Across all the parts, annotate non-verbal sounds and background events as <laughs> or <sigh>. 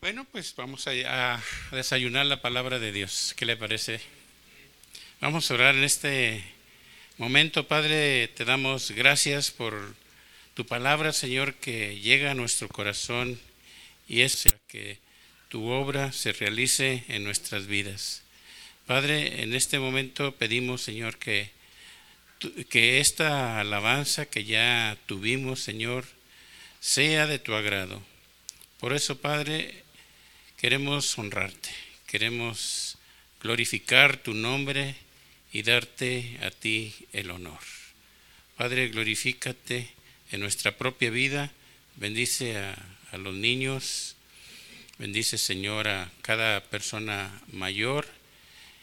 Bueno, pues vamos a, desayunar la palabra de Dios. ¿Qué le parece? Vamos a orar en este momento, Padre. Te damos gracias por tu palabra, Señor, que llega a nuestro corazón y es que tu obra se realice en nuestras vidas. Padre, en este momento pedimos, Señor, que, que esta alabanza que ya tuvimos, Señor, sea de tu agrado. Por eso, Padre, queremos honrarte, queremos glorificar tu nombre y darte a ti el honor. Padre, glorifícate en nuestra propia vida, bendice a, los niños, bendice Señor a cada persona mayor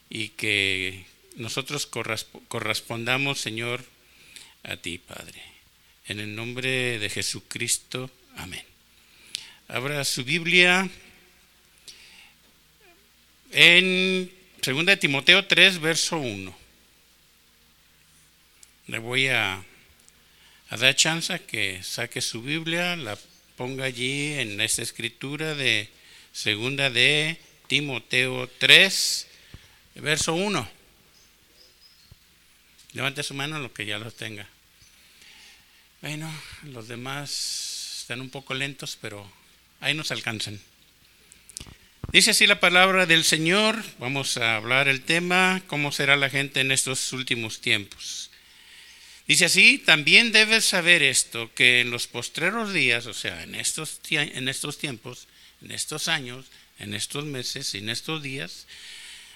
y que nosotros correspondamos, Señor, a ti, Padre. En el nombre de Jesucristo, amén. Abra su Biblia en 2 Timoteo 3, verso 1. Le voy a, a dar chance que saque su Biblia, la ponga allí en esta escritura de segunda de Timoteo 3, verso 1. Levante su mano lo que ya los tenga. Bueno, los demás están un poco lentos, pero ahí nos alcanzan. Dice así la palabra del Señor. Vamos a hablar el tema, cómo será la gente en estos últimos tiempos. Dice así, también debes saber esto, que en los postreros días, o sea, en estos, en estos tiempos, en estos años, en estos meses, en estos días,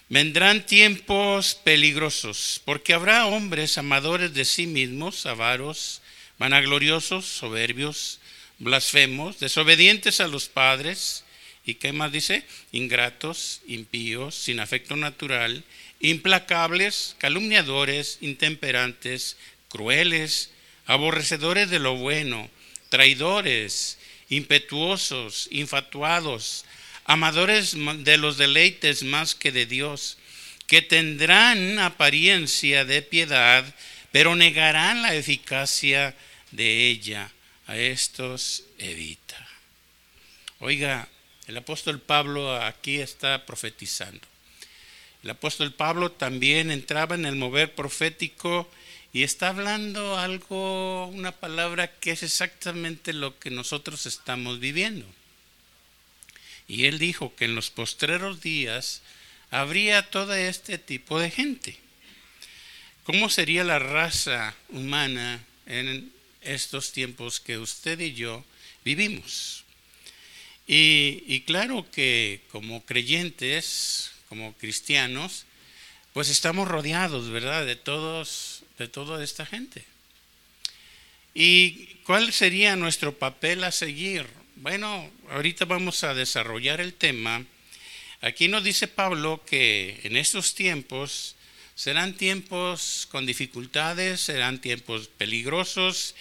vendrán tiempos peligrosos, porque habrá hombres amadores de sí mismos, avaros, vanagloriosos, soberbios, blasfemos, desobedientes a los padres, y qué más dice, ingratos, impíos, sin afecto natural, implacables, calumniadores, intemperantes, crueles, aborrecedores de lo bueno, traidores, impetuosos, infatuados, amadores de los deleites más que de Dios, que tendrán apariencia de piedad, pero negarán la eficacia de ella. A estos evita. Oiga, el apóstol Pablo aquí está profetizando. El apóstol Pablo también entraba en el mover profético y está hablando algo, una palabra que es exactamente lo que nosotros estamos viviendo. Y él dijo que en los postreros días habría todo este tipo de gente. ¿Cómo sería la raza humana en estos tiempos que usted y yo vivimos? Y, claro que como creyentes, como cristianos, pues estamos rodeados, ¿verdad? De todos, de toda esta gente. ¿Y cuál sería nuestro papel a seguir? Bueno, ahorita vamos a desarrollar el tema. Aquí nos dice Pablo que en estos tiempos serán tiempos con dificultades, serán tiempos peligrosos,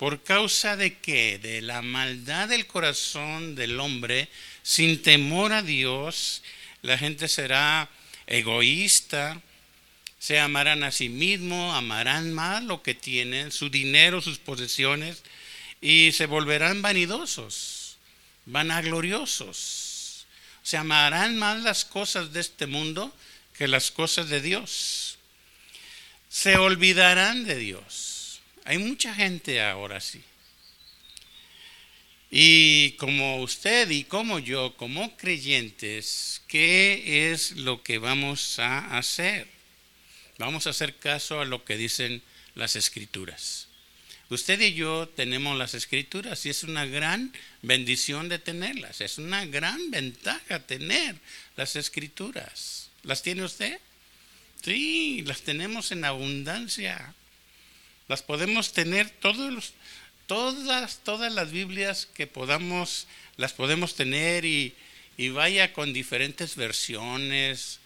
por causa de que de la maldad del corazón del hombre, sin temor a Dios, la gente será egoísta, se amarán a sí mismo, amarán más lo que tienen, su dinero, sus posesiones, y se volverán vanidosos, vanagloriosos. Se amarán más las cosas de este mundo que las cosas de Dios. Se olvidarán de Dios. Hay mucha gente ahora sí. Y como usted y como yo, como creyentes, ¿qué es lo que vamos a hacer? Vamos a hacer caso a lo que dicen las escrituras. Usted y yo tenemos las escrituras y es una gran bendición de tenerlas. Es una gran ventaja tener las escrituras. ¿Las tiene usted? Sí, las tenemos en abundancia. Las podemos tener todos los, todas, todas las Biblias que podamos, las podemos tener y, y vaya con diferentes versiones,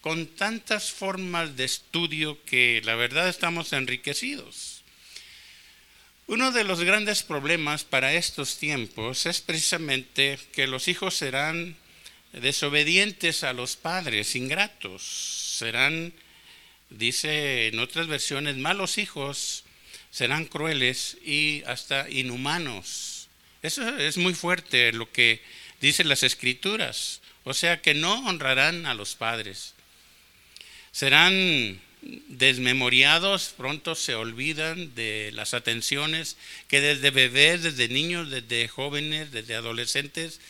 con tantas formas de estudio que la verdad estamos enriquecidos. Uno de los grandes problemas para estos tiempos es precisamente que los hijos serán desobedientes a los padres, ingratos, serán, dice en otras versiones, malos hijos, serán crueles y hasta inhumanos. Eso es muy fuerte lo que dice las escrituras. O sea que no honrarán a los padres. Serán desmemoriados, pronto se olvidan de las atenciones que desde bebés, desde niños, desde jóvenes, desde adolescentes,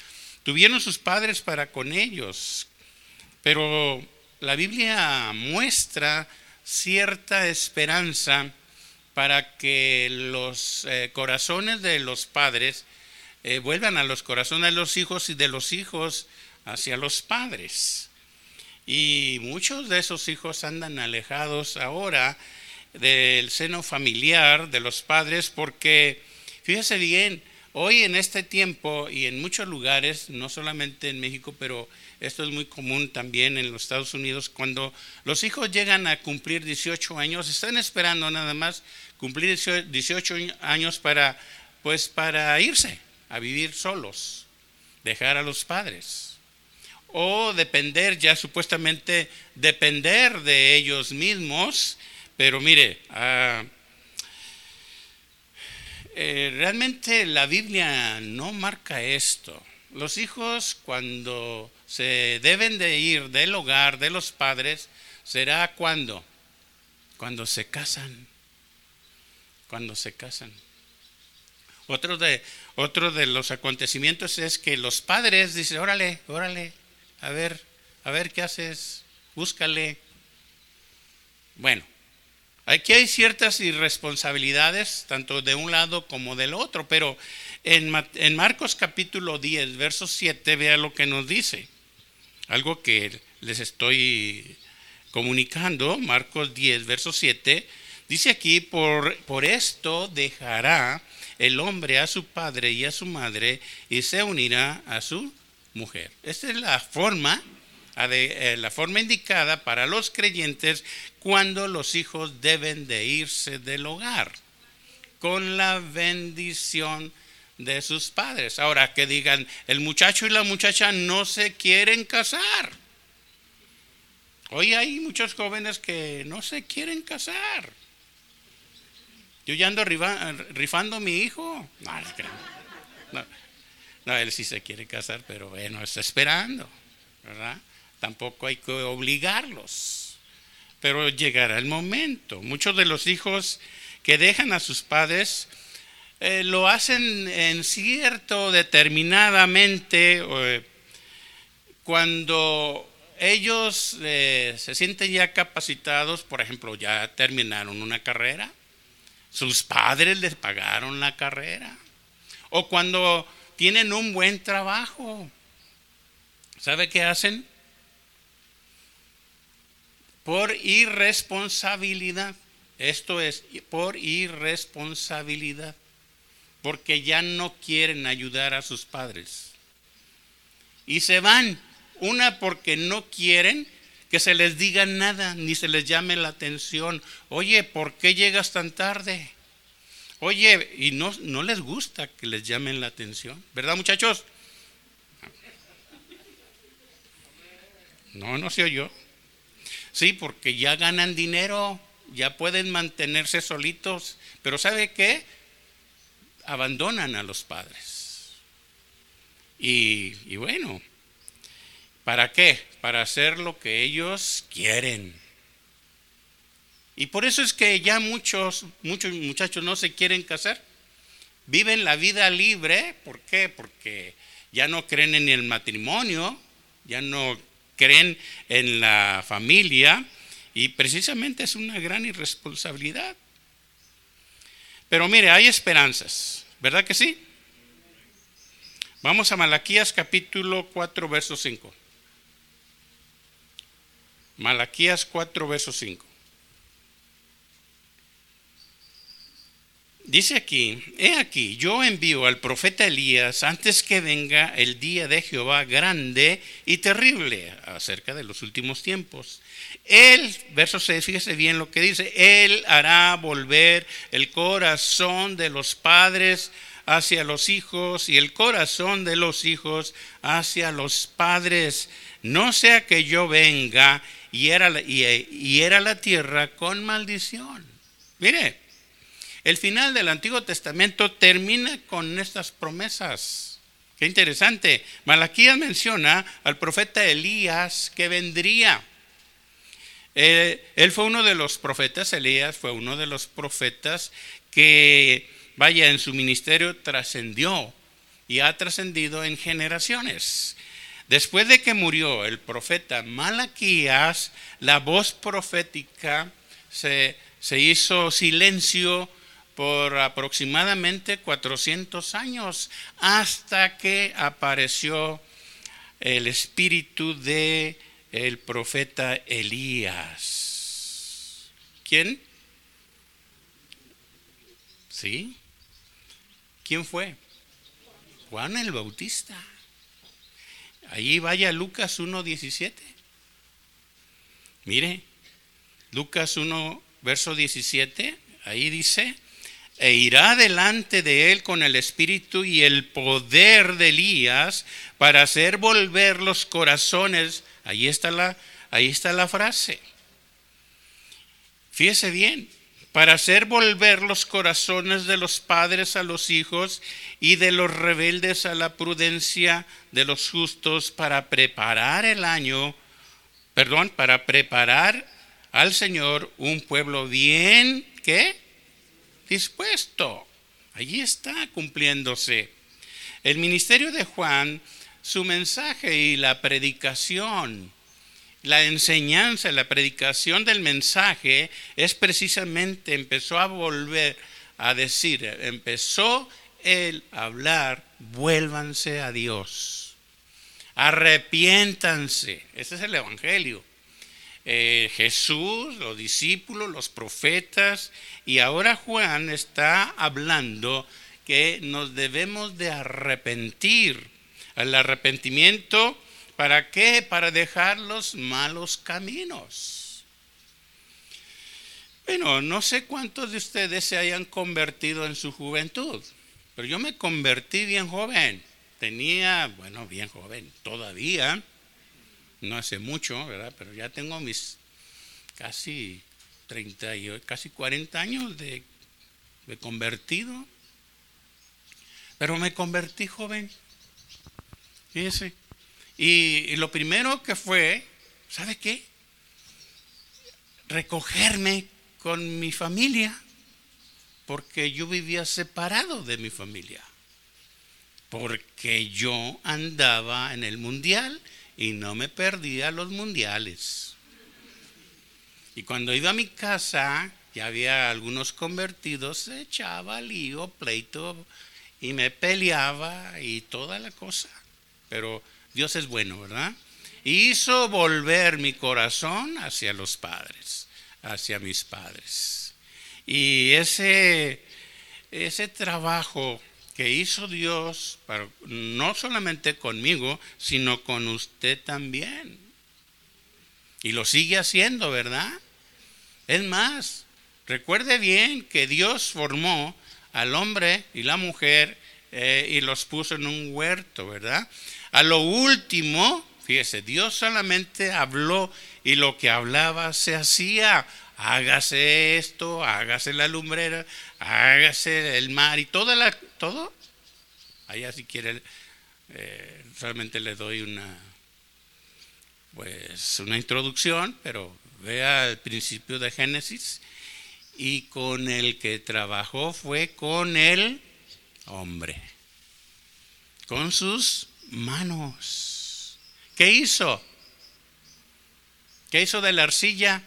tuvieron sus padres para con ellos. Pero la Biblia muestra cierta esperanza para que los eh, corazones de los padres eh, vuelvan a los corazones de los hijos y de los hijos hacia los padres. Y muchos de esos hijos andan alejados ahora del seno familiar de los padres porque, fíjese bien, hoy en este tiempo y en muchos lugares, no solamente en México, pero esto es muy común también en los Estados Unidos, cuando los hijos llegan a cumplir 18 años, están esperando nada más cumplir 18 años para, pues, para irse a vivir solos, dejar a los padres o depender ya supuestamente depender de ellos mismos, pero mire, ah, eh, realmente la Biblia no marca esto. Los hijos cuando se deben de ir del hogar de los padres será cuando, cuando se casan, cuando se casan. Otro de, otro de los acontecimientos es que los padres dicen, órale, órale, a ver, a ver qué haces, búscale. Bueno, aquí hay ciertas irresponsabilidades, tanto de un lado como del otro, pero en, Marcos capítulo 10, verso 7, vea lo que nos dice. Algo que les estoy comunicando, Marcos 10, verso 7, dice aquí, por, por esto dejará el hombre a su padre y a su madre y se unirá a su mujer. Esta es la forma, eh, la forma indicada para los creyentes cuando los hijos deben de irse del hogar, con la bendición de sus padres. Ahora que digan, el muchacho y la muchacha no se quieren casar. Hoy hay muchos jóvenes que no se quieren casar. Yo ya ando rifando a mi hijo. No, él sí se quiere casar, pero bueno, está esperando. Tampoco hay que obligarlos. Pero llegará el momento. Muchos de los hijos que dejan a sus padres eh, lo hacen en cierto determinadamente eh, cuando ellos eh, se sienten ya capacitados, por ejemplo, ya terminaron una carrera, sus padres les pagaron la carrera, o cuando tienen un buen trabajo. ¿Sabe qué hacen? Por irresponsabilidad. Esto es, por irresponsabilidad. Porque ya no quieren ayudar a sus padres. Y se van. Una porque no quieren que se les diga nada, ni se les llame la atención. Oye, ¿por qué llegas tan tarde? Oye, y no, no les gusta que les llamen la atención, ¿verdad muchachos? No, no se oyó. Sí, porque ya ganan dinero, ya pueden mantenerse solitos, pero ¿sabe qué? Abandonan a los padres. Y, bueno, ¿para qué? Para hacer lo que ellos quieren. Y por eso es que ya muchos, muchos muchachos no se quieren casar. Viven la vida libre. ¿Por qué? Porque ya no creen en el matrimonio, ya no creen en la familia y precisamente es una gran irresponsabilidad. Pero mire, hay esperanzas, ¿verdad que sí? Vamos a Malaquías capítulo 4, verso 5. Malaquías 4, verso 5. Dice aquí, he aquí, yo envío al profeta Elías antes que venga el día de Jehová grande y terrible acerca de los últimos tiempos. Él, verso 6, fíjese bien lo que dice, Él hará volver el corazón de los padres hacia los hijos y el corazón de los hijos hacia los padres. No sea que yo venga y era y era la tierra con maldición. Mire, el final del Antiguo Testamento termina con estas promesas. Qué interesante. Malaquías menciona al profeta Elías que vendría. Eh, él fue uno de los profetas, Elías fue uno de los profetas que, vaya, en su ministerio trascendió y ha trascendido en generaciones. Después de que murió el profeta Malaquías, la voz profética se, se hizo silencio por aproximadamente 400 años hasta que apareció el espíritu de el profeta Elías. ¿Quién? ¿Sí? ¿Quién fue? Juan el Bautista. Ahí vaya Lucas 1.17. Mire, Lucas 1, verso 17, ahí dice, e irá delante de él con el espíritu y el poder de Elías para hacer volver los corazones. Ahí está la, ahí está la frase. Fíjese bien, para hacer volver los corazones de los padres a los hijos y de los rebeldes a la prudencia de los justos, para preparar el año, perdón, para preparar al Señor un pueblo bien, ¿qué? Dispuesto. Allí está cumpliéndose. El ministerio de Juan, su mensaje y la predicación la enseñanza, la predicación del mensaje es precisamente, empezó a volver a decir, empezó el hablar, vuélvanse a Dios, arrepiéntanse, ese es el Evangelio. Eh, Jesús, los discípulos, los profetas, y ahora Juan está hablando que nos debemos de arrepentir. El arrepentimiento ¿Para qué? Para dejar los malos caminos. Bueno, no sé cuántos de ustedes se hayan convertido en su juventud, pero yo me convertí bien joven. Tenía, bueno, bien joven, todavía, no hace mucho, ¿verdad? Pero ya tengo mis casi 30 y casi 40 años de, de convertido. Pero me convertí joven. Fíjese. Y, lo primero que fue, ¿sabe qué? Recogerme con mi familia, porque yo vivía separado de mi familia, porque yo andaba en el mundial y no me perdía los mundiales. Y cuando iba a mi casa, ya había algunos convertidos, se echaba lío, pleito, y me peleaba y toda la cosa. Pero Dios es bueno, ¿verdad? Hizo volver mi corazón hacia los padres, hacia mis padres. Y ese, ese trabajo que hizo Dios, no solamente conmigo, sino con usted también. Y lo sigue haciendo, ¿verdad? Es más, recuerde bien que Dios formó al hombre y la mujer eh, y los puso en un huerto, ¿verdad? A lo último, fíjese, Dios solamente habló y lo que hablaba se hacía. Hágase esto, hágase la lumbrera, hágase el mar y toda la, todo. Allá si quiere, eh, solamente le doy una, pues, una introducción, pero vea el principio de Génesis. Y con el que trabajó fue con el hombre, con sus manos. ¿Qué hizo? ¿Qué hizo de la arcilla?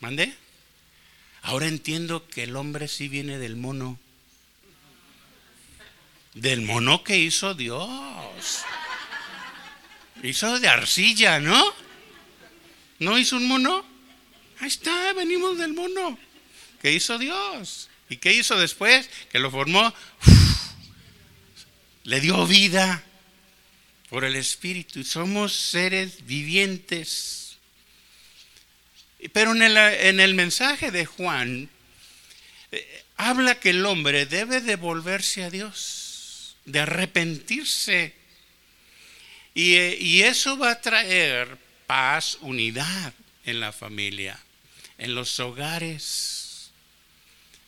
¿Mandé? Ahora entiendo que el hombre sí viene del mono. Del mono que hizo Dios. Hizo de arcilla, ¿no? ¿No hizo un mono? Ahí está, venimos del mono. ¿Qué hizo Dios? ¿Y qué hizo después? Que lo formó le dio vida por el Espíritu. Somos seres vivientes. Pero en el, en el mensaje de Juan eh, habla que el hombre debe devolverse a Dios, de arrepentirse. Y, eh, y eso va a traer paz, unidad en la familia, en los hogares.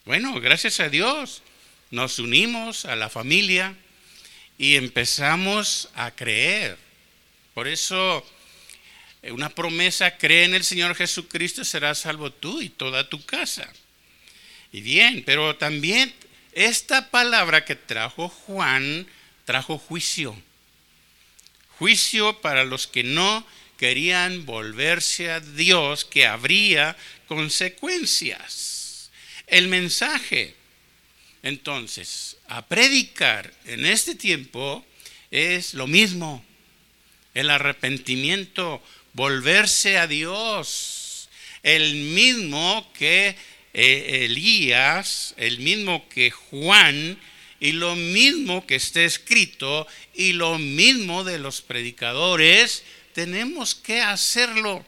Bueno, gracias a Dios nos unimos a la familia y empezamos a creer. Por eso eh, una promesa, cree en el Señor Jesucristo, serás salvo tú y toda tu casa. Y bien, pero también esta palabra que trajo Juan trajo juicio. Juicio para los que no querían volverse a Dios, que habría consecuencias. El mensaje, entonces, a predicar en este tiempo es lo mismo. El arrepentimiento, volverse a Dios. El mismo que eh, Elías, el mismo que Juan, y lo mismo que está escrito, y lo mismo de los predicadores, tenemos que hacerlo.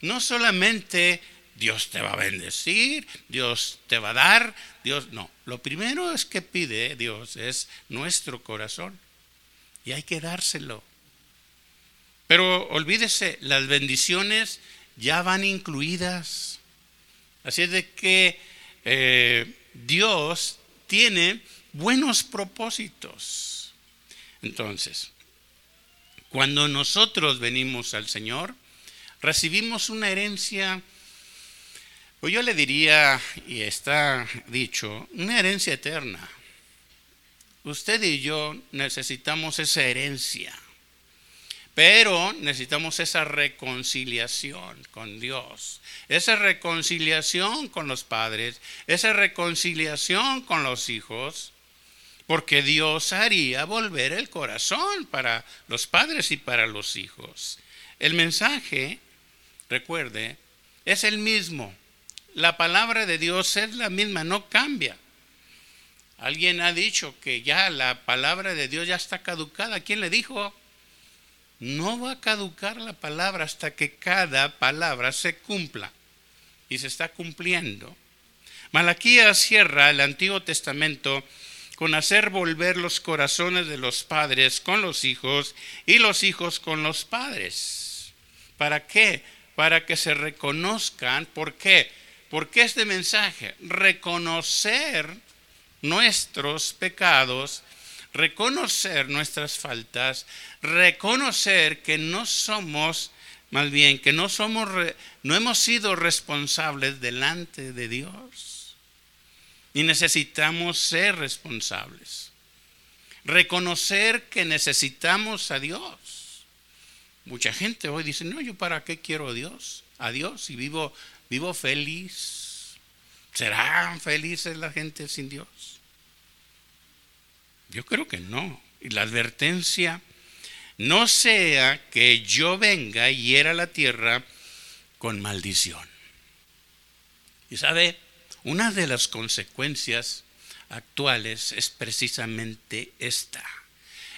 No solamente Dios te va a bendecir, Dios te va a dar, Dios no. Lo primero es que pide Dios es nuestro corazón y hay que dárselo. Pero olvídese, las bendiciones ya van incluidas. Así es de que eh, Dios tiene buenos propósitos. Entonces, cuando nosotros venimos al Señor, recibimos una herencia, o yo le diría, y está dicho, una herencia eterna. Usted y yo necesitamos esa herencia. Pero necesitamos esa reconciliación con Dios, esa reconciliación con los padres, esa reconciliación con los hijos, porque Dios haría volver el corazón para los padres y para los hijos. El mensaje, recuerde, es el mismo. La palabra de Dios es la misma, no cambia. Alguien ha dicho que ya la palabra de Dios ya está caducada. ¿Quién le dijo? no va a caducar la palabra hasta que cada palabra se cumpla. Y se está cumpliendo. Malaquías cierra el Antiguo Testamento con hacer volver los corazones de los padres con los hijos y los hijos con los padres. ¿Para qué? Para que se reconozcan. ¿Por qué? Porque este mensaje, reconocer nuestros pecados reconocer nuestras faltas, reconocer que no somos, más bien, que no somos, no hemos sido responsables delante de Dios. Y necesitamos ser responsables. Reconocer que necesitamos a Dios. Mucha gente hoy dice, no, yo para qué quiero a Dios, a Dios y vivo, vivo feliz. ¿Serán felices la gente sin Dios? Yo creo que no. Y la advertencia, no sea que yo venga y hiera la tierra con maldición. Y sabe, una de las consecuencias actuales es precisamente esta.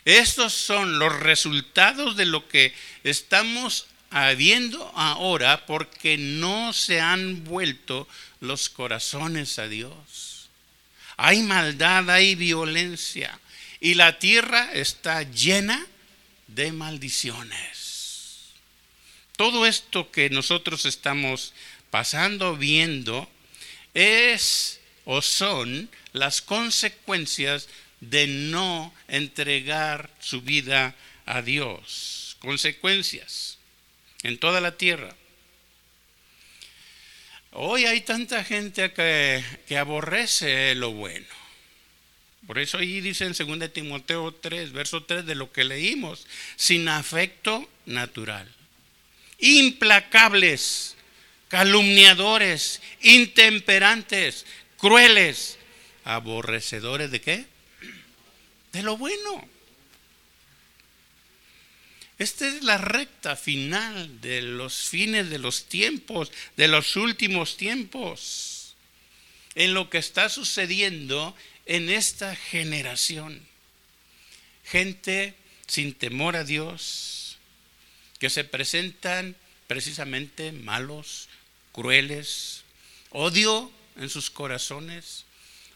Estos son los resultados de lo que estamos habiendo ahora porque no se han vuelto los corazones a Dios. Hay maldad, hay violencia, y la tierra está llena de maldiciones. Todo esto que nosotros estamos pasando, viendo, es o son las consecuencias de no entregar su vida a Dios. Consecuencias en toda la tierra. Hoy hay tanta gente que, que aborrece lo bueno. Por eso ahí dice en 2 Timoteo 3, verso 3 de lo que leímos, sin afecto natural. Implacables, calumniadores, intemperantes, crueles, aborrecedores de qué? De lo bueno. Esta es la recta final de los fines de los tiempos, de los últimos tiempos. En lo que está sucediendo en esta generación. Gente sin temor a Dios, que se presentan precisamente malos, crueles, odio en sus corazones,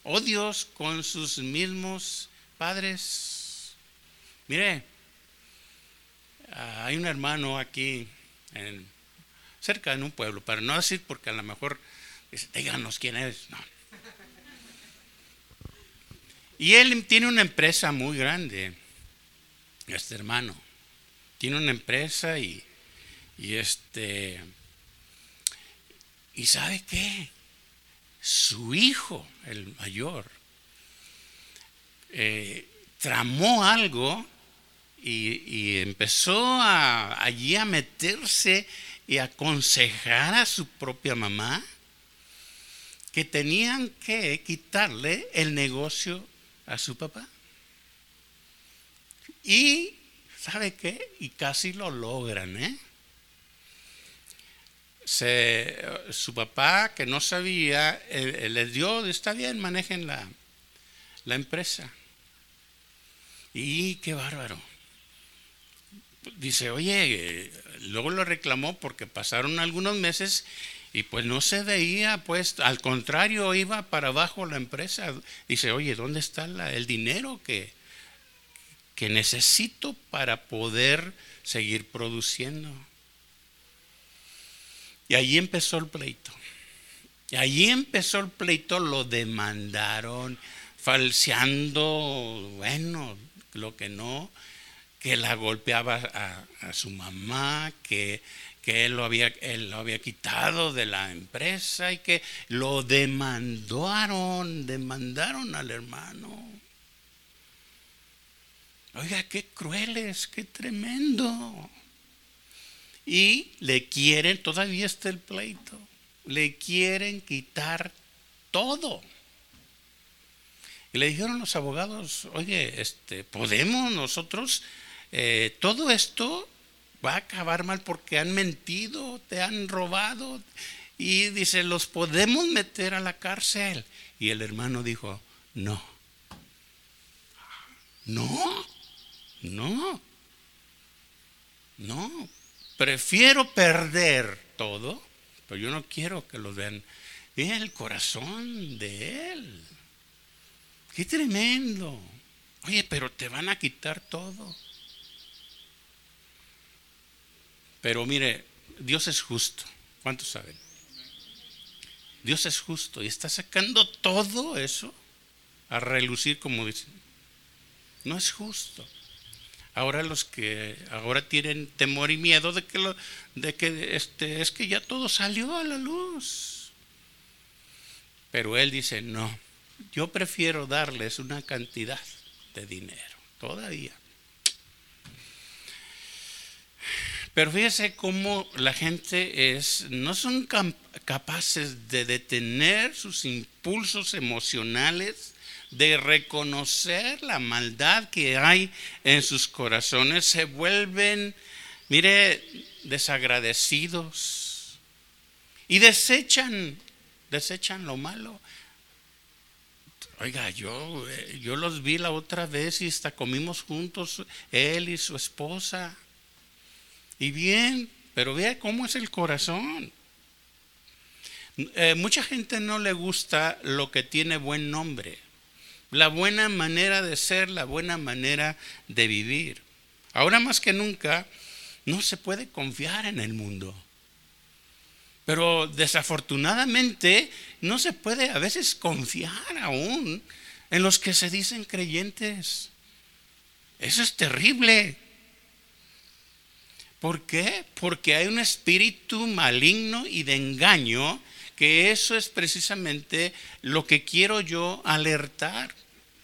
odios con sus mismos padres. Mire, hay un hermano aquí, en, cerca de un pueblo, para no decir porque a lo mejor, díganos quién es. No Y él tiene una empresa muy grande, este hermano. Tiene una empresa y, y este... ¿Y sabe qué? Su hijo, el mayor, eh, tramó algo y, empezó allí a meterse y aconsejar a su propia mamá que tenían que quitarle el negocio a su papá. Y, ¿sabe qué? Y casi lo logran, ¿eh? su papá, que no sabía, eh, le dio, está bien, manejen la, la empresa. Y qué bárbaro. Dice, oye, luego lo reclamó porque pasaron algunos meses y pues no se veía, pues al contrario, iba para abajo la empresa. Dice, oye, ¿dónde está el dinero que, que necesito para poder seguir produciendo? Y allí empezó el pleito. Y allí empezó el pleito, lo demandaron, falseando, bueno, lo que no, que la golpeaba a, su mamá, que, que él, lo había, él lo había quitado de la empresa y que lo demandaron, demandaron al hermano. Oiga, qué crueles, qué tremendo. Y le quieren, todavía está el pleito, le quieren quitar todo. Y le dijeron los abogados, oye, este, ¿podemos nosotros? Eh, todo esto va a acabar mal porque han mentido, te han robado. Y dice, ¿los podemos meter a la cárcel? Y el hermano dijo, no. No, no, no. Prefiero perder todo, pero yo no quiero que lo vean. en el corazón de él. Qué tremendo. Oye, pero te van a quitar todo. Pero mire, Dios es justo. ¿Cuántos saben? Dios es justo y está sacando todo eso a relucir como dicen. No es justo. Ahora los que ahora tienen temor y miedo de que lo, de que este es que ya todo salió a la luz. Pero él dice, "No yo prefiero darles una cantidad de dinero, todavía. Pero fíjese cómo la gente es, no son capaces de detener sus impulsos emocionales, de reconocer la maldad que hay en sus corazones, se vuelven, mire, desagradecidos y desechan, desechan lo malo. Oiga, yo, eh, yo los vi la otra vez y hasta comimos juntos, él y su esposa. Y bien, pero vea cómo es el corazón. Eh, mucha gente no le gusta lo que tiene buen nombre, la buena manera de ser, la buena manera de vivir. Ahora más que nunca, no se puede confiar en el mundo. Pero desafortunadamente no se puede a veces confiar aún en los que se dicen creyentes. Eso es terrible. ¿Por qué? Porque hay un espíritu maligno y de engaño que eso es precisamente lo que quiero yo alertar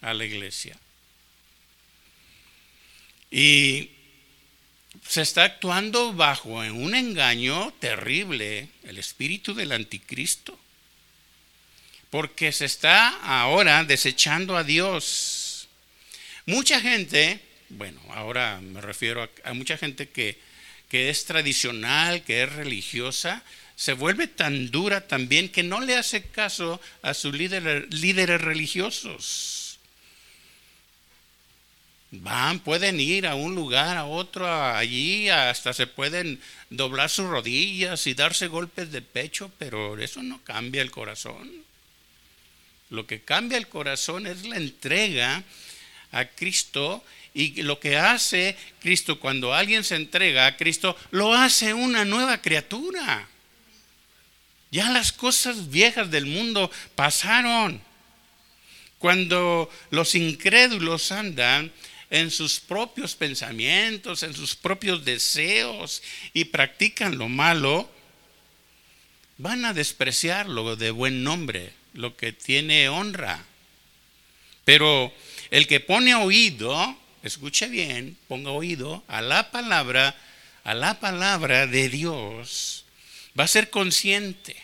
a la iglesia. Y se está actuando bajo un engaño terrible, el espíritu del anticristo, porque se está ahora desechando a Dios. Mucha gente, bueno, ahora me refiero a, mucha gente que, que es tradicional, que es religiosa, se vuelve tan dura también que no le hace caso a sus líderes, religiosos. Van, pueden ir a un lugar, a otro, allí, hasta se pueden doblar sus rodillas y darse golpes de pecho, pero eso no cambia el corazón. Lo que cambia el corazón es la entrega a Cristo y lo que hace Cristo cuando alguien se entrega a Cristo, lo hace una nueva criatura. Ya las cosas viejas del mundo pasaron. Cuando los incrédulos andan en sus propios pensamientos, en sus propios deseos y practican lo malo, van a despreciar lo de buen nombre, lo que tiene honra. Pero el que pone oído, escuche bien, ponga oído a la palabra, a la palabra de Dios, va a ser consciente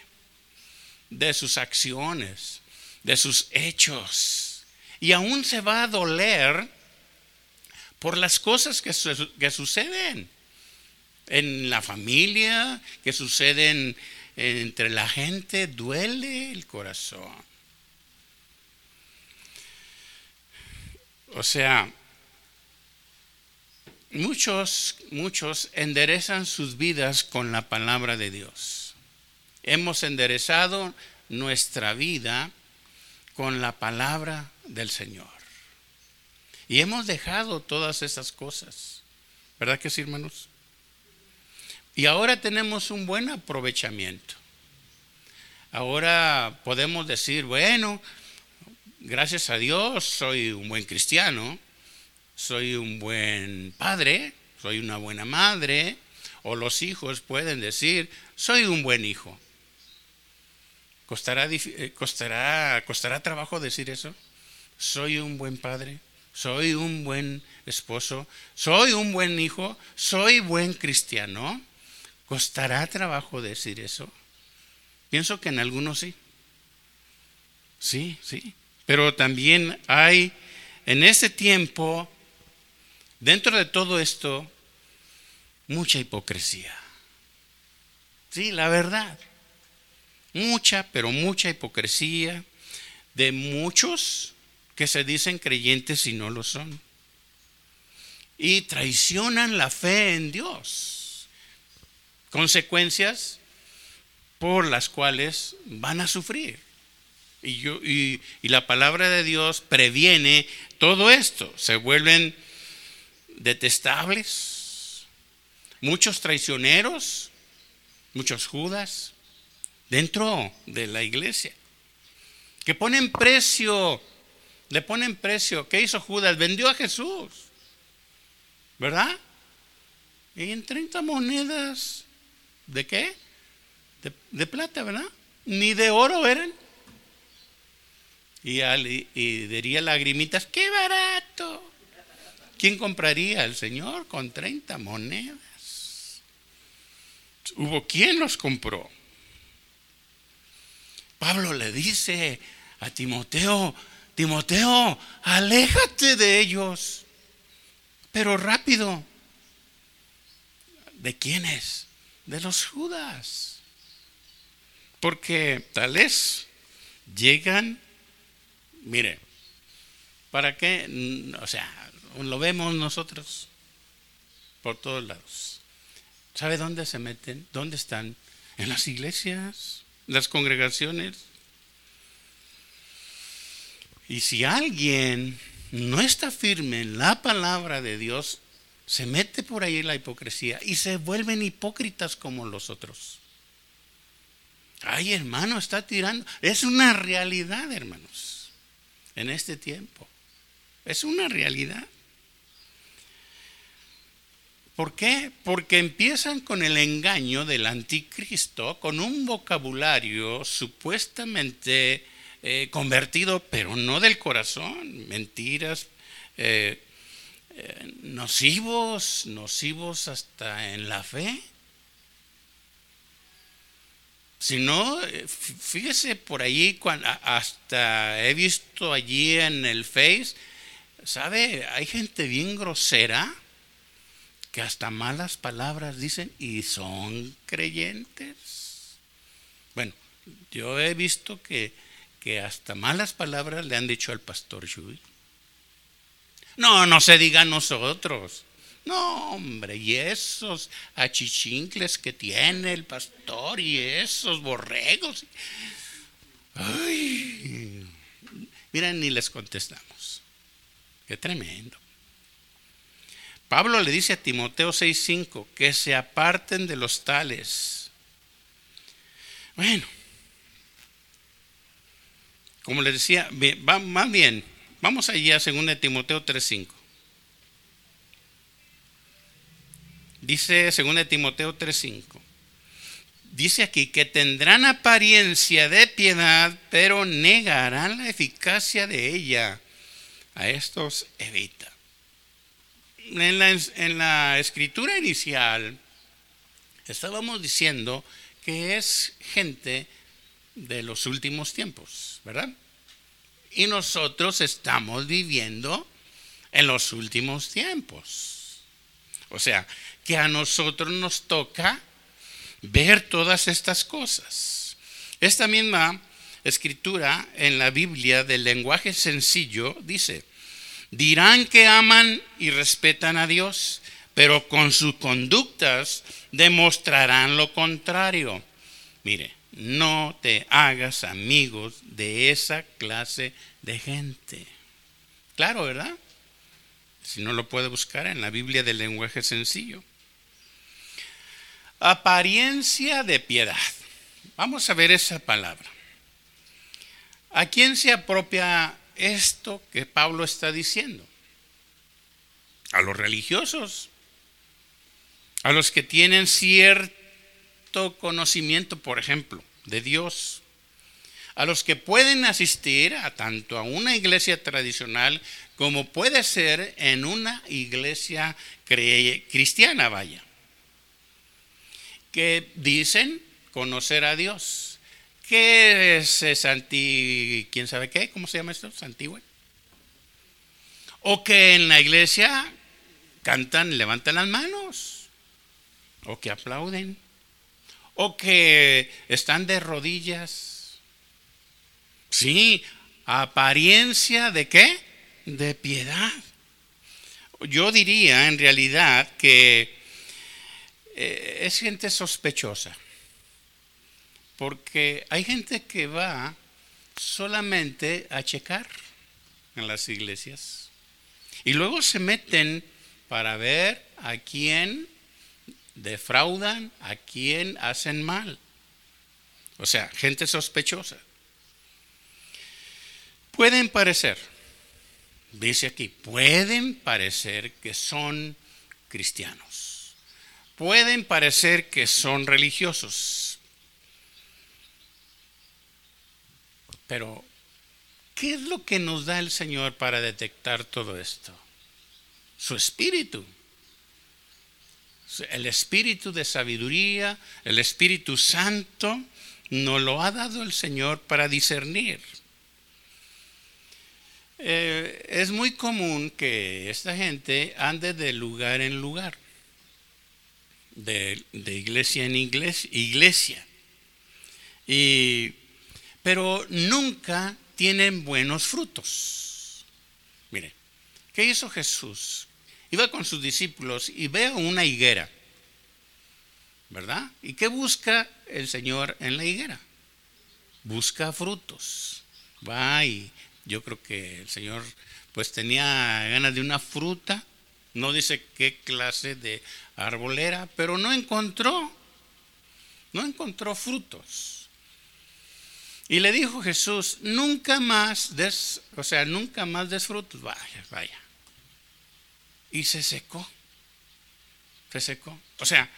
de sus acciones, de sus hechos, y aún se va a doler por las cosas que, suceden en la familia, que suceden entre la gente, duele el corazón. O sea, muchos, muchos enderezan sus vidas con la palabra de Dios. Hemos enderezado nuestra vida con la palabra del Señor. Y hemos dejado todas esas cosas. ¿Verdad que sí, hermanos? Y ahora tenemos un buen aprovechamiento. Ahora podemos decir, bueno, gracias a Dios soy un buen cristiano, soy un buen padre, soy una buena madre, o los hijos pueden decir, soy un buen hijo. ¿Costará, eh, costará, costará trabajo decir eso? Soy un buen padre soy un buen esposo, soy un buen hijo, soy buen cristiano. ¿Costará trabajo decir eso? Pienso que en algunos sí. Sí, sí. Pero también hay en ese tiempo, dentro de todo esto, mucha hipocresía. Sí, la verdad. Mucha, pero mucha hipocresía de muchos que se dicen creyentes y no lo son. Y traicionan la fe en Dios. Consecuencias por las cuales van a sufrir. Y, yo, y, la palabra de Dios previene todo esto. Se vuelven detestables, muchos traicioneros, muchos judas dentro de la iglesia, que ponen precio le ponen precio. ¿Qué hizo Judas? Vendió a Jesús. ¿Verdad? Y en 30 monedas, ¿de qué? De, plata, ¿verdad? Ni de oro eran. Y, y diría lagrimitas, ¡qué barato! ¿Quién compraría al Señor con 30 monedas? Hubo quien los compró. Pablo le dice a Timoteo, Timoteo, aléjate de ellos, pero rápido. ¿De quiénes? De los judas. Porque tales llegan, mire, ¿para qué? O sea, lo vemos nosotros por todos lados. ¿Sabe dónde se meten? ¿Dónde están? En las iglesias, las congregaciones. Y si alguien no está firme en la palabra de Dios, se mete por ahí la hipocresía y se vuelven hipócritas como los otros. Ay, hermano, está tirando. Es una realidad, hermanos, en este tiempo. Es una realidad. ¿Por qué? Porque empiezan con el engaño del anticristo, con un vocabulario supuestamente eh, convertido, pero no del corazón, mentiras, eh, eh, nocivos, nocivos hasta en la fe. Si no, fíjese por allí, hasta he visto allí en el Face, ¿sabe? Hay gente bien grosera que hasta malas palabras dicen y son creyentes. Bueno, yo he visto que que hasta malas palabras le han dicho al pastor Shui. No, no se diga a nosotros. No, hombre, y esos achichincles que tiene el pastor y esos borregos. Ay, miren, ni les contestamos. Qué tremendo. Pablo le dice a Timoteo 6:5 que se aparten de los tales. Bueno, como les decía, más bien, vamos allá a 2 Timoteo 3.5. Dice 2 Timoteo 3.5. Dice aquí que tendrán apariencia de piedad, pero negarán la eficacia de ella. A estos evita. En la, escritura inicial estábamos diciendo que es gente de los últimos tiempos, ¿verdad? Y nosotros estamos viviendo en los últimos tiempos. O sea, que a nosotros nos toca ver todas estas cosas. Esta misma escritura en la Biblia del lenguaje sencillo dice, dirán que aman y respetan a Dios, pero con sus conductas demostrarán lo contrario. Mire, no te hagas amigos de esa clase de gente. Claro, ¿verdad? Si no lo puede buscar en la Biblia del lenguaje sencillo. Apariencia de piedad. Vamos a ver esa palabra. ¿A quién se apropia esto que Pablo está diciendo? A los religiosos, a los que tienen cierto conocimiento, por ejemplo, de Dios, a los que pueden asistir a tanto a una iglesia tradicional como puede ser en una iglesia cristiana, vaya que dicen conocer a Dios. ¿Qué es Santi? ¿Quién sabe qué? ¿Cómo se llama esto? Santigüe. O que en la iglesia cantan, levantan las manos. O que aplauden. O que están de rodillas. Sí, apariencia de qué? De piedad. Yo diría en realidad que eh, es gente sospechosa. Porque hay gente que va solamente a checar en las iglesias. Y luego se meten para ver a quién defraudan, a quién hacen mal. O sea, gente sospechosa. Pueden parecer, dice aquí, pueden parecer que son cristianos pueden parecer que son religiosos, pero ¿qué es lo que nos da el Señor para detectar todo esto? Su espíritu. El espíritu de sabiduría, el Espíritu Santo, nos lo ha dado el Señor para discernir. Eh, es muy común que esta gente ande de lugar en lugar de, iglesia en iglesia, iglesia. Y, pero nunca tienen buenos frutos. Mire, ¿qué hizo Jesús? Iba con sus discípulos y ve una higuera, ¿verdad? ¿Y qué busca el Señor en la higuera? Busca frutos. Va y yo creo que el Señor pues tenía ganas de una fruta no dice qué clase de arbolera, pero no encontró, no encontró frutos. Y le dijo Jesús, nunca más des, o sea, nunca más des frutos. Vaya, vaya. Y se secó. Se secó. O sea,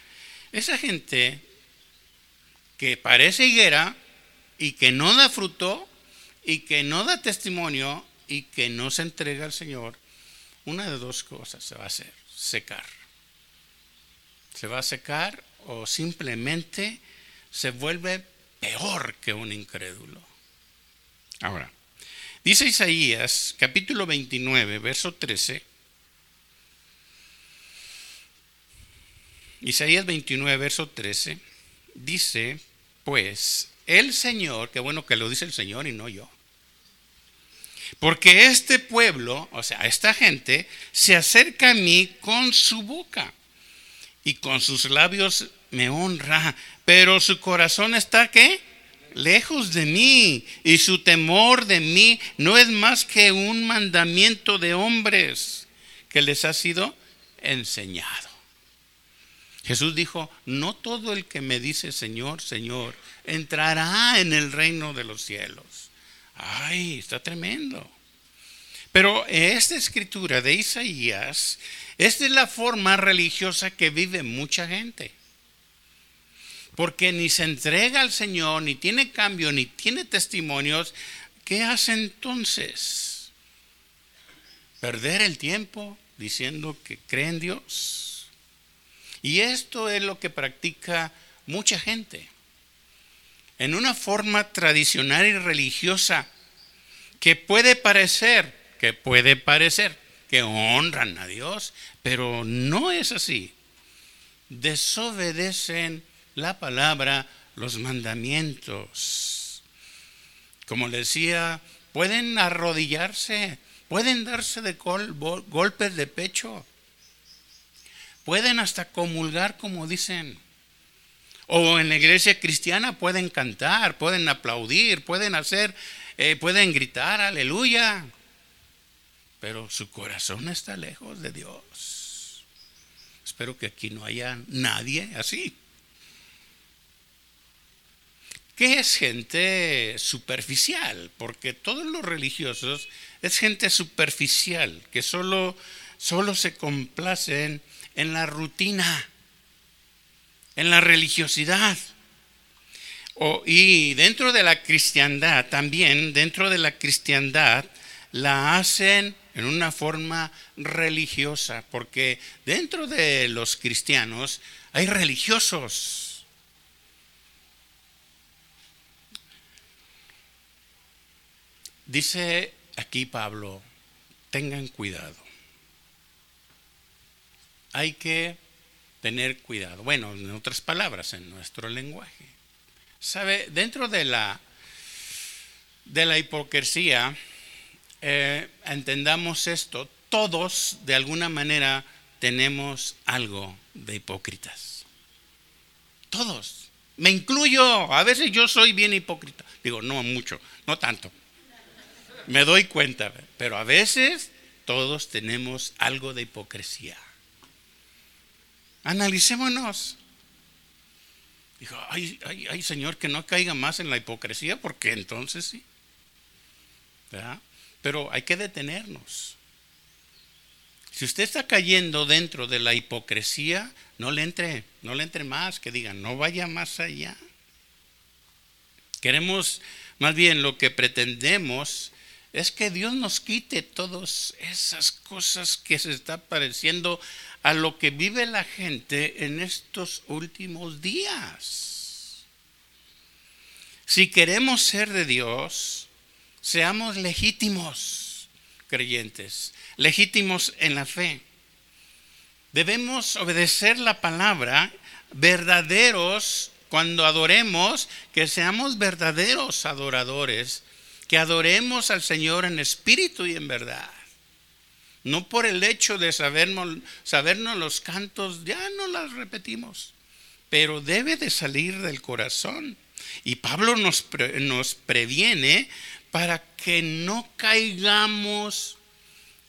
esa gente que parece higuera y que no da fruto y que no da testimonio y que no se entrega al Señor, una de dos cosas se va a hacer, secar. Se va a secar o simplemente se vuelve peor que un incrédulo. Ahora, dice Isaías capítulo 29, verso 13. Isaías 29, verso 13, dice, pues, el Señor, qué bueno que lo dice el Señor y no yo, porque este pueblo, o sea, esta gente, se acerca a mí con su boca y con sus labios me honra, pero su corazón está qué? Lejos de mí y su temor de mí no es más que un mandamiento de hombres que les ha sido enseñado. Jesús dijo, no todo el que me dice Señor, Señor, entrará en el reino de los cielos Ay, está tremendo. Pero esta escritura de Isaías, esta es la forma religiosa que vive mucha gente. Porque ni se entrega al Señor, ni tiene cambio, ni tiene testimonios. ¿Qué hace entonces? Perder el tiempo diciendo que cree en Dios. Y esto es lo que practica mucha gente. En una forma tradicional y religiosa que puede parecer, que puede parecer que honran a Dios, pero no es así. Desobedecen la palabra, los mandamientos. Como le decía, pueden arrodillarse, pueden darse de golpes de pecho, pueden hasta comulgar como dicen. O en la iglesia cristiana pueden cantar, pueden aplaudir, pueden hacer, eh, pueden gritar, aleluya. Pero su corazón está lejos de Dios. Espero que aquí no haya nadie así. ¿Qué es gente superficial? Porque todos los religiosos es gente superficial, que solo, solo se complacen en la rutina, en la religiosidad. y dentro de la cristiandad, también dentro de la cristiandad, la hacen en una forma religiosa, porque dentro de los cristianos hay religiosos Dice aquí Pablo, tengan cuidado. Hay que tener cuidado. Bueno, en otras palabras, en nuestro lenguaje. ¿Sabe? Dentro de la, de la hipocresía, eh, entendamos esto, todos de alguna manera tenemos algo de hipócritas. Todos. Me incluyo. A veces yo soy bien hipócrita. Digo, no mucho, no tanto me doy cuenta, pero a veces todos tenemos algo de hipocresía. Analicémonos. Dijo, ay, ay, ay, Señor, que no caiga más en la hipocresía, porque entonces sí. Pero hay que detenernos. Si usted está cayendo dentro de la hipocresía, no le entre, no le entre más, que digan, no vaya más allá. Queremos, más bien lo que pretendemos es que Dios nos quite todas esas cosas que se está pareciendo a lo que vive la gente en estos últimos días. Si queremos ser de Dios, seamos legítimos creyentes, legítimos en la fe. Debemos obedecer la palabra, verdaderos cuando adoremos, que seamos verdaderos adoradores adoremos al Señor en espíritu y en verdad. No por el hecho de sabernos, sabernos los cantos, ya no las repetimos, pero debe de salir del corazón. Y Pablo nos, nos previene para que no caigamos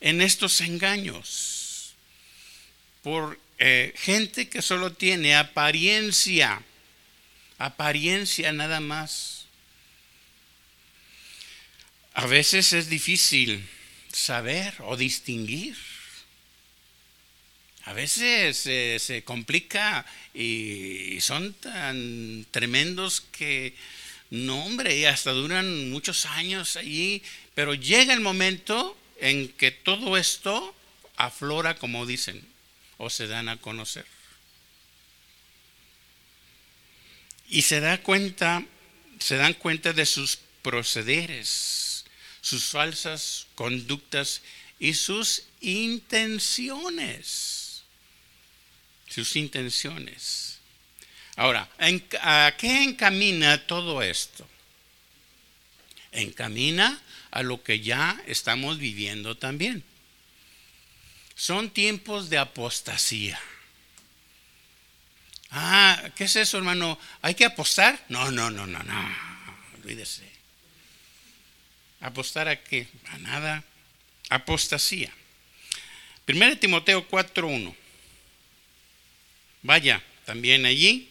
en estos engaños por eh, gente que solo tiene apariencia, apariencia nada más a veces es difícil saber o distinguir. A veces se complica y son tan tremendos que, no hombre, y hasta duran muchos años allí, pero llega el momento en que todo esto aflora, como dicen, o se dan a conocer. Y se da cuenta, se dan cuenta de sus procederes sus falsas conductas y sus intenciones. Sus intenciones. Ahora, ¿a qué encamina todo esto? Encamina a lo que ya estamos viviendo también. Son tiempos de apostasía. Ah, ¿qué es eso, hermano? ¿Hay que apostar? No, no, no, no, no. Olvídese. ¿Apostar a qué? A nada. Apostasía. 1 Timoteo 4.1. Vaya, también allí.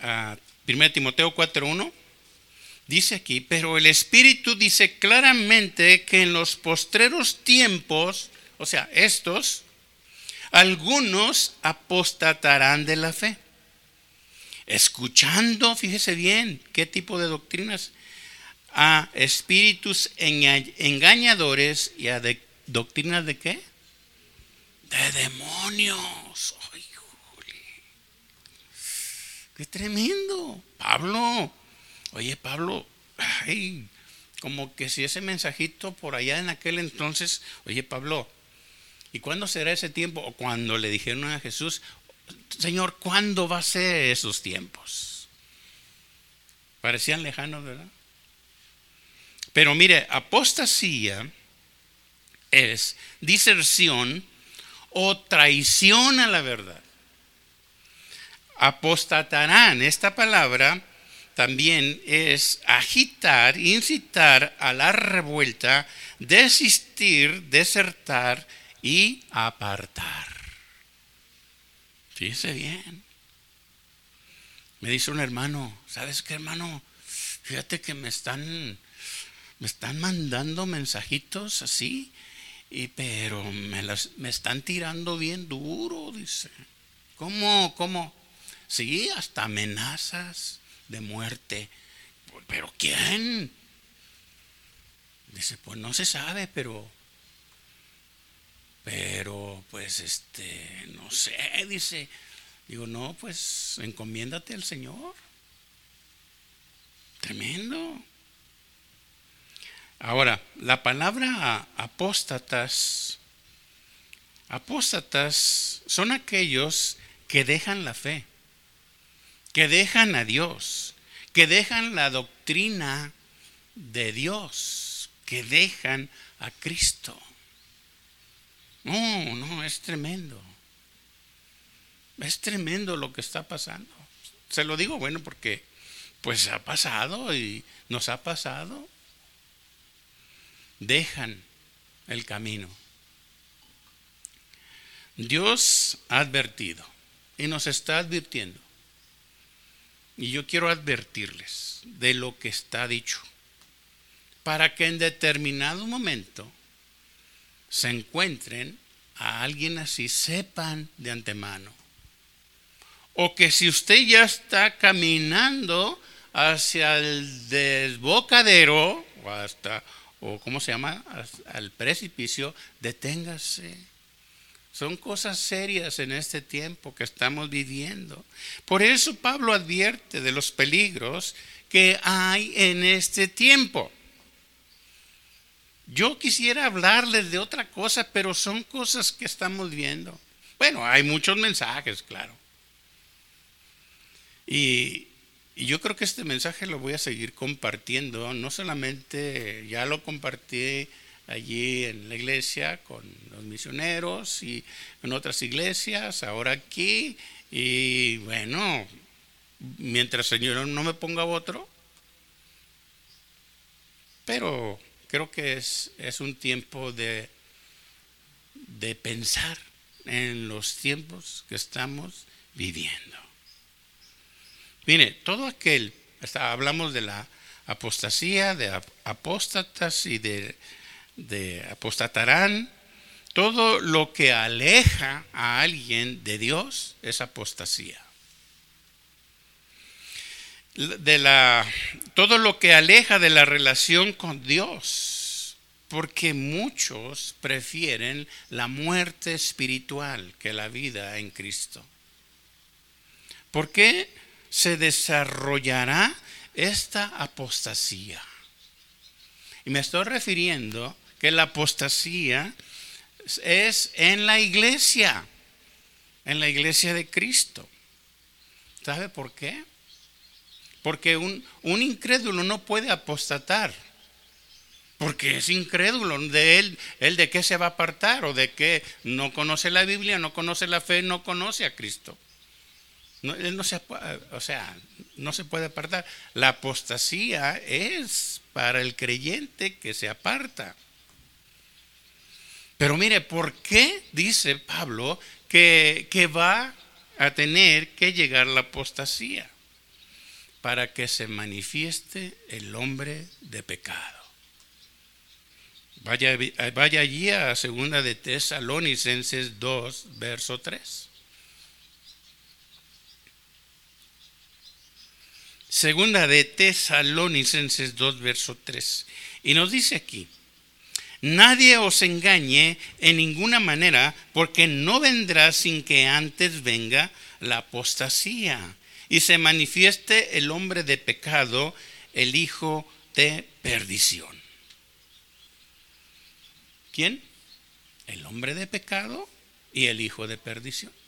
1 Timoteo 4.1. dice aquí, pero el Espíritu dice claramente que en los postreros tiempos, o sea, estos, algunos apostatarán de la fe. Escuchando, fíjese bien, qué tipo de doctrinas, a espíritus engañadores y a doctrinas de qué? De demonios. Ay, qué tremendo. Pablo, oye Pablo, ay, como que si ese mensajito por allá en aquel entonces, oye Pablo, ¿y cuándo será ese tiempo? O cuando le dijeron a Jesús, Señor, ¿cuándo va a ser esos tiempos? Parecían lejanos, ¿verdad? Pero mire, apostasía es diserción o traición a la verdad. Apostatarán, esta palabra también es agitar, incitar a la revuelta, desistir, desertar y apartar. Fíjese bien. Me dice un hermano, ¿sabes qué hermano? Fíjate que me están me están mandando mensajitos así, y, pero me, las, me están tirando bien duro, dice. ¿Cómo? ¿Cómo? Sí, hasta amenazas de muerte. ¿Pero quién? Dice, pues no se sabe, pero pero pues este, no sé, dice. Digo, no, pues encomiéndate al Señor. Tremendo. Ahora, la palabra apóstatas, apóstatas son aquellos que dejan la fe, que dejan a Dios, que dejan la doctrina de Dios, que dejan a Cristo. No, no, es tremendo. Es tremendo lo que está pasando. Se lo digo, bueno, porque pues ha pasado y nos ha pasado dejan el camino. Dios ha advertido y nos está advirtiendo. Y yo quiero advertirles de lo que está dicho, para que en determinado momento se encuentren a alguien así, sepan de antemano. O que si usted ya está caminando hacia el desbocadero, o hasta o cómo se llama, al precipicio, deténgase. Son cosas serias en este tiempo que estamos viviendo. Por eso Pablo advierte de los peligros que hay en este tiempo. Yo quisiera hablarles de otra cosa, pero son cosas que estamos viendo. Bueno, hay muchos mensajes, claro. Y, y yo creo que este mensaje lo voy a seguir compartiendo, no solamente ya lo compartí allí en la iglesia con los misioneros y en otras iglesias, ahora aquí, y bueno, mientras el Señor no me ponga otro, pero creo que es, es un tiempo de, de pensar en los tiempos que estamos viviendo. Mire, todo aquel, hablamos de la apostasía, de apóstatas y de, de apostatarán, todo lo que aleja a alguien de Dios es apostasía. De la, todo lo que aleja de la relación con Dios, porque muchos prefieren la muerte espiritual que la vida en Cristo. ¿Por qué? Se desarrollará esta apostasía. Y me estoy refiriendo que la apostasía es en la iglesia, en la iglesia de Cristo. ¿Sabe por qué? Porque un, un incrédulo no puede apostatar. Porque es incrédulo. De él, él de qué se va a apartar o de qué no conoce la Biblia, no conoce la fe, no conoce a Cristo. No, no se, o sea, no se puede apartar. La apostasía es para el creyente que se aparta. Pero mire, ¿por qué dice Pablo que, que va a tener que llegar la apostasía? para que se manifieste el hombre de pecado. Vaya, vaya allí a segunda de Tesalonicenses 2, verso 3. Segunda de Tesalonicenses 2, verso 3. Y nos dice aquí, nadie os engañe en ninguna manera, porque no vendrá sin que antes venga la apostasía y se manifieste el hombre de pecado, el hijo de perdición. ¿Quién? El hombre de pecado y el hijo de perdición.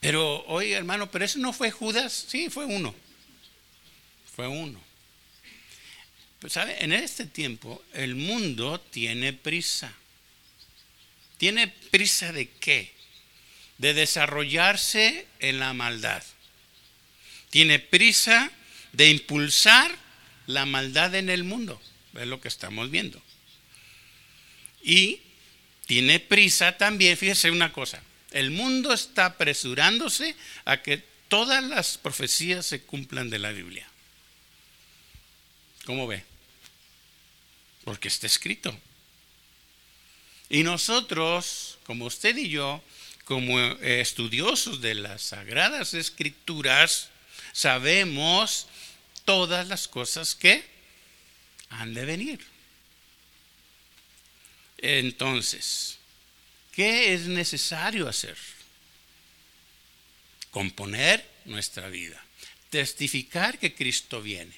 Pero, oye hermano, pero eso no fue Judas, sí, fue uno. Fue uno. Pues, ¿sabe? En este tiempo el mundo tiene prisa. ¿Tiene prisa de qué? De desarrollarse en la maldad. Tiene prisa de impulsar la maldad en el mundo. Es lo que estamos viendo. Y tiene prisa también, fíjese una cosa, el mundo está apresurándose a que todas las profecías se cumplan de la Biblia. ¿Cómo ve? Porque está escrito. Y nosotros, como usted y yo, como estudiosos de las sagradas escrituras, sabemos todas las cosas que han de venir. Entonces, ¿qué es necesario hacer? Componer nuestra vida, testificar que Cristo viene,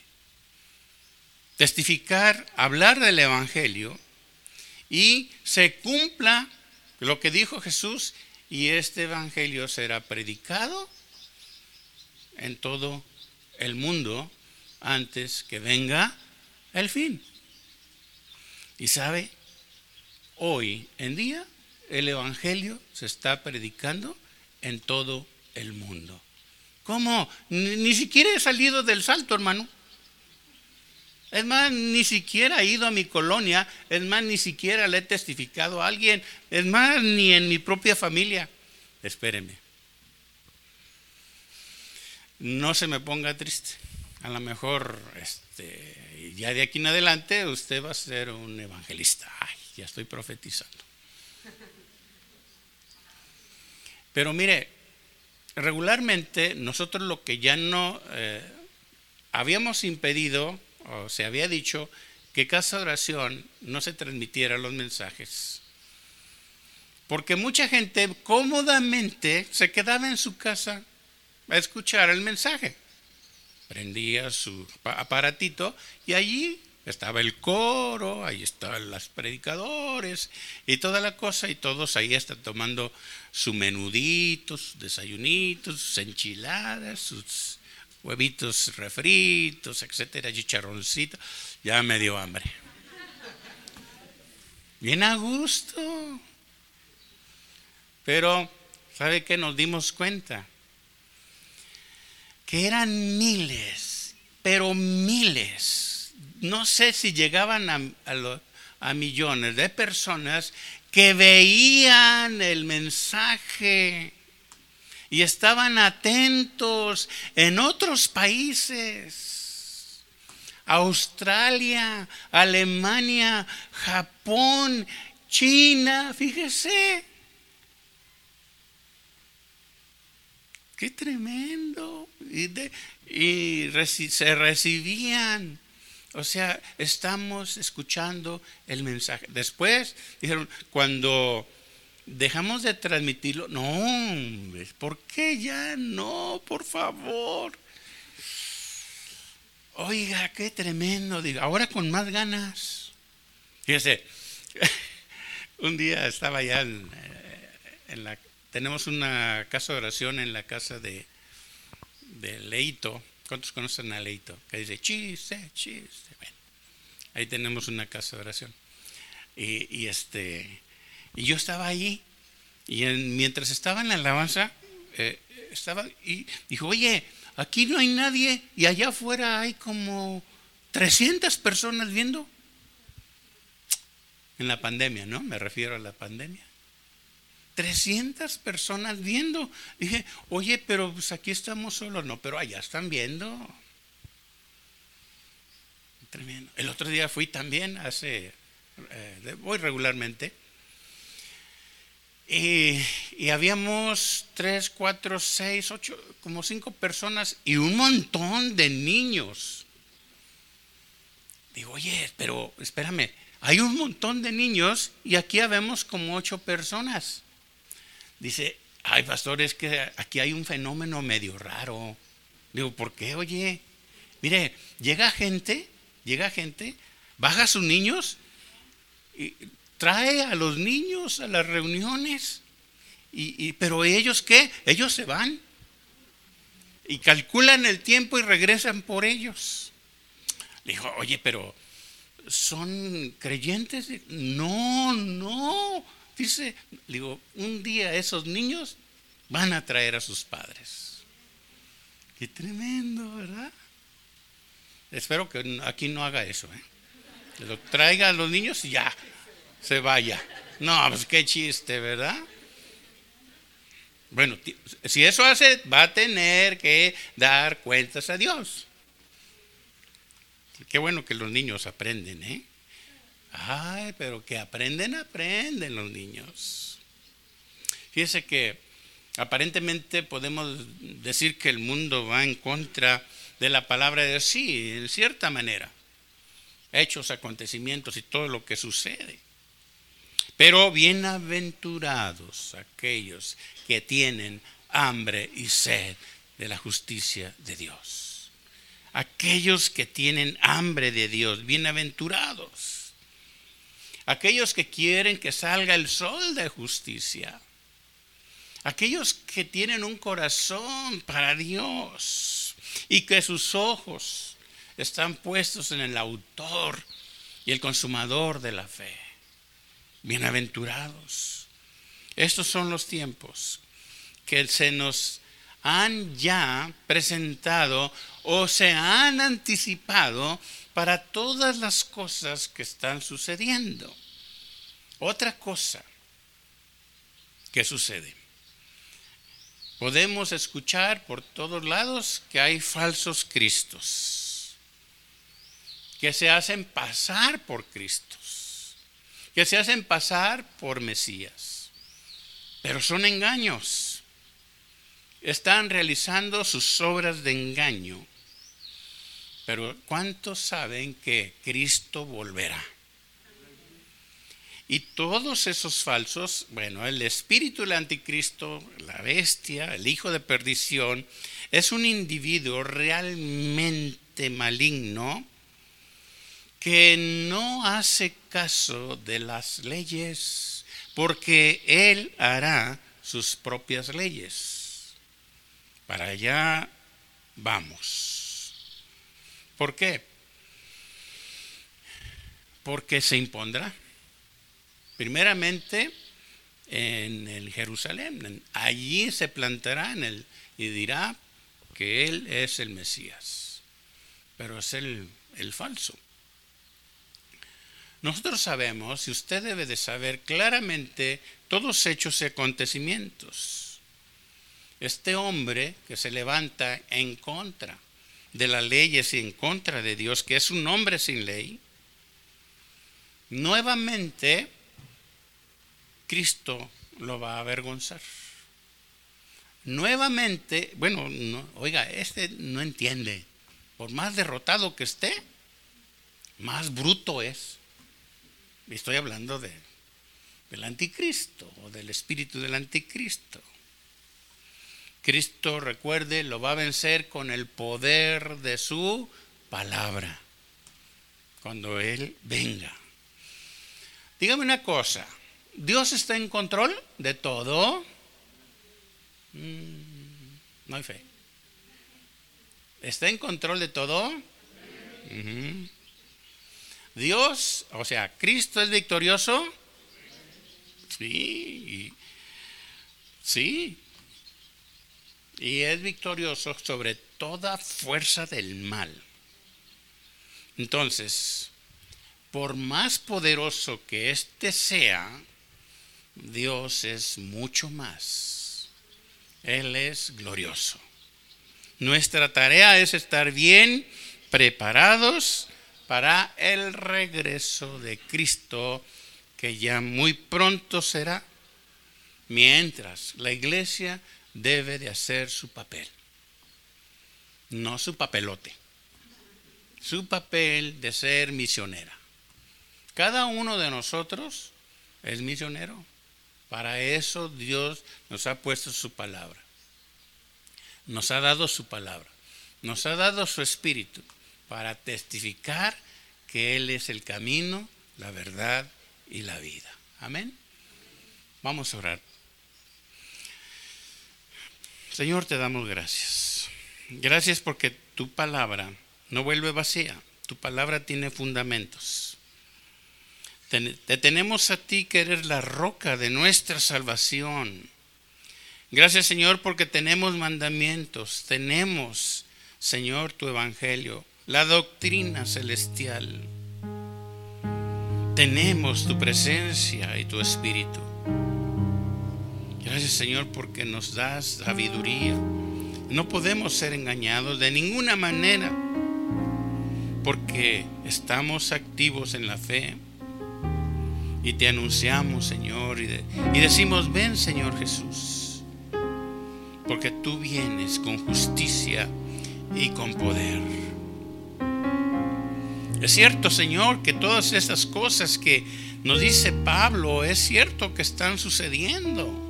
testificar, hablar del Evangelio y se cumpla lo que dijo Jesús y este Evangelio será predicado en todo el mundo antes que venga el fin. Y sabe, hoy en día el Evangelio se está predicando en todo el mundo. ¿Cómo? Ni, siquiera he salido del salto, hermano. Es más, ni siquiera he ido a mi colonia. Es más, ni siquiera le he testificado a alguien. Es más, ni en mi propia familia. Espéreme. No se me ponga triste. A lo mejor, este, ya de aquí en adelante, usted va a ser un evangelista ya estoy profetizando. Pero mire, regularmente nosotros lo que ya no eh, habíamos impedido, o se había dicho, que casa oración no se transmitiera los mensajes. Porque mucha gente cómodamente se quedaba en su casa a escuchar el mensaje. Prendía su aparatito y allí estaba el coro, ahí estaban los predicadores y toda la cosa, y todos ahí están tomando su menudito, sus desayunitos, sus enchiladas, sus huevitos refritos, etcétera, chicharroncitos. Ya me dio hambre. Bien a gusto. Pero, ¿sabe qué? Nos dimos cuenta que eran miles, pero miles no sé si llegaban a, millones de personas que veían el mensaje y estaban atentos en otros países. Australia, Alemania, Japón, China, fíjese. Qué tremendo. Y, se recibían o sea, estamos escuchando el mensaje. Después dijeron, cuando dejamos de transmitirlo, no, ¿por qué ya no? Por favor. Oiga, qué tremendo. Ahora con más ganas. Fíjese, <laughs> un día estaba allá en, en, la... Tenemos una casa de oración en la casa de, de Leito ¿Cuántos conocen a Leito? Que dice chiste, chiste. Bueno, ahí tenemos una casa de oración. Y, este, y yo estaba ahí, y mientras estaba en la alabanza, eh, estaba y dijo, oye, aquí no hay nadie, y allá afuera hay como 300 personas viendo. En la pandemia, ¿no? Me refiero a la pandemia. 300 personas viendo. Dije, oye, pero pues aquí estamos solos. No, pero allá están viendo. Tremendo. El otro día fui también, hace, eh, voy regularmente. Y, y, habíamos tres, cuatro, seis, ocho, como cinco personas y un montón de niños. Digo, oye, pero espérame, hay un montón de niños y aquí habemos como ocho personas. Dice, ay, pastor, es que aquí hay un fenómeno medio raro. Digo, ¿por qué? Oye, mire, llega gente, llega gente, baja a sus niños trae a los niños a las reuniones. Y, pero ellos qué? Ellos se van y calculan el tiempo y regresan por ellos. Le dijo, oye, pero ¿son creyentes? No, no. Dice, digo, un día esos niños van a traer a sus padres. Qué tremendo, ¿verdad? Espero que aquí no haga eso, ¿eh? lo traiga a los niños y ya se vaya. No, pues qué chiste, ¿verdad? Bueno, si eso hace, va a tener que dar cuentas a Dios. Qué bueno que los niños aprenden, ¿eh? Ay, pero que aprenden, aprenden los niños. Fíjese que aparentemente podemos decir que el mundo va en contra de la palabra de Dios, sí, en cierta manera. Hechos, acontecimientos y todo lo que sucede. Pero bienaventurados aquellos que tienen hambre y sed de la justicia de Dios. Aquellos que tienen hambre de Dios, bienaventurados aquellos que quieren que salga el sol de justicia, aquellos que tienen un corazón para Dios y que sus ojos están puestos en el autor y el consumador de la fe. Bienaventurados. Estos son los tiempos que se nos han ya presentado o se han anticipado para todas las cosas que están sucediendo. Otra cosa que sucede. Podemos escuchar por todos lados que hay falsos cristos, que se hacen pasar por cristos, que se hacen pasar por Mesías, pero son engaños. Están realizando sus obras de engaño pero ¿cuántos saben que Cristo volverá? Y todos esos falsos, bueno, el espíritu del anticristo, la bestia, el hijo de perdición, es un individuo realmente maligno que no hace caso de las leyes, porque él hará sus propias leyes. Para allá vamos. ¿Por qué? Porque se impondrá. Primeramente en el Jerusalén. Allí se plantará en el, y dirá que Él es el Mesías. Pero es el, el falso. Nosotros sabemos, y usted debe de saber claramente, todos hechos y acontecimientos. Este hombre que se levanta en contra de las leyes y en contra de Dios, que es un hombre sin ley, nuevamente Cristo lo va a avergonzar. Nuevamente, bueno, oiga, este no entiende. Por más derrotado que esté, más bruto es. Estoy hablando de, del anticristo o del espíritu del anticristo. Cristo, recuerde, lo va a vencer con el poder de su palabra, cuando Él venga. Dígame una cosa, ¿Dios está en control de todo? Mm, no hay fe. ¿Está en control de todo? Dios, o sea, Cristo es victorioso. Sí, sí, y es victorioso sobre toda fuerza del mal. Entonces, por más poderoso que éste sea, Dios es mucho más. Él es glorioso. Nuestra tarea es estar bien preparados para el regreso de Cristo, que ya muy pronto será, mientras la iglesia debe de hacer su papel, no su papelote, su papel de ser misionera. Cada uno de nosotros es misionero. Para eso Dios nos ha puesto su palabra. Nos ha dado su palabra. Nos ha dado su espíritu para testificar que Él es el camino, la verdad y la vida. Amén. Vamos a orar. Señor, te damos gracias. Gracias porque tu palabra no vuelve vacía. Tu palabra tiene fundamentos. Te, tenemos a ti que eres la roca de nuestra salvación. Gracias Señor porque tenemos mandamientos, tenemos Señor tu evangelio, la doctrina celestial. Tenemos tu presencia y tu espíritu. Gracias Señor porque nos das sabiduría. No podemos ser engañados de ninguna manera porque estamos activos en la fe y te anunciamos, Señor, y, decimos, ven, Señor Jesús, porque tú vienes con justicia y con poder. Es cierto, Señor, que todas estas cosas que nos dice Pablo, es cierto que están sucediendo,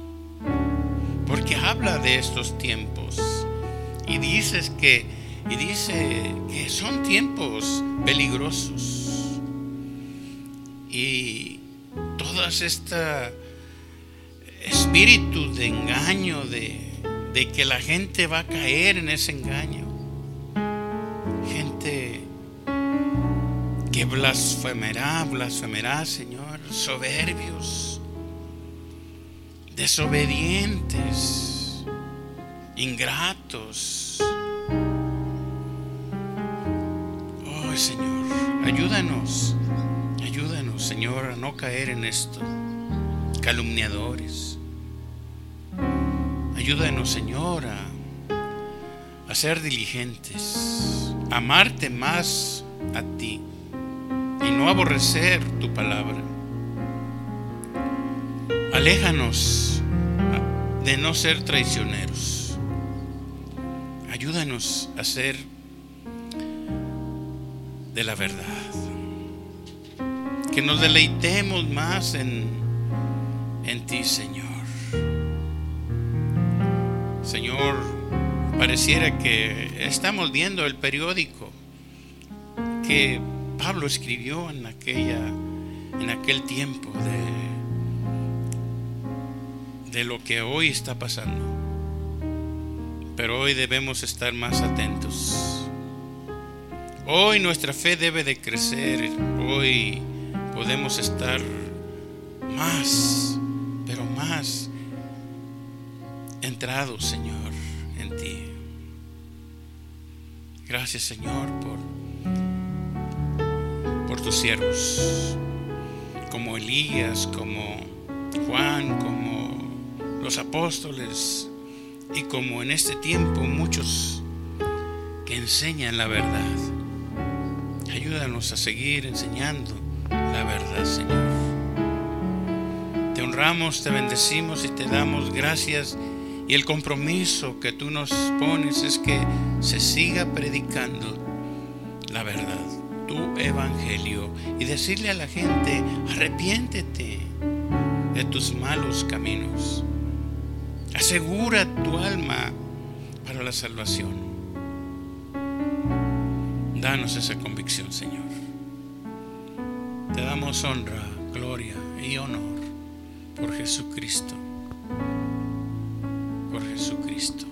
porque habla de estos tiempos y dices que y dice que son tiempos peligrosos. Y todas este espíritu de engaño, de, de que la gente va a caer en ese engaño. Gente que blasfemerá, blasfemerá, Señor, soberbios, desobedientes, ingratos. Oh Señor, ayúdanos Señor, a no caer en esto. Calumniadores. Ayúdanos, Señor, a, ser diligentes, amarte más a ti y no aborrecer tu palabra. Aléjanos de no ser traicioneros. Ayúdanos a ser de la verdad que nos deleitemos más en, en ti, Señor. Señor, pareciera que estamos viendo el periódico que Pablo escribió en aquella en aquel tiempo de de lo que hoy está pasando. Pero hoy debemos estar más atentos. Hoy nuestra fe debe de crecer. Hoy podemos estar más, pero más entrados, Señor, en ti. Gracias, Señor, por, por tus siervos, como Elías, como Juan, como los apóstoles y como en este tiempo muchos que enseñan la verdad. Ayúdanos a seguir enseñando la verdad, Señor. Te honramos, te bendecimos y te damos gracias. Y el compromiso que tú nos pones es que se siga predicando la verdad, tu evangelio, y decirle a la gente, arrepiéntete de tus malos caminos. Asegura tu alma para la salvación. Danos esa convicción, Señor. Te damos honra, gloria y honor por Jesucristo. Por Jesucristo.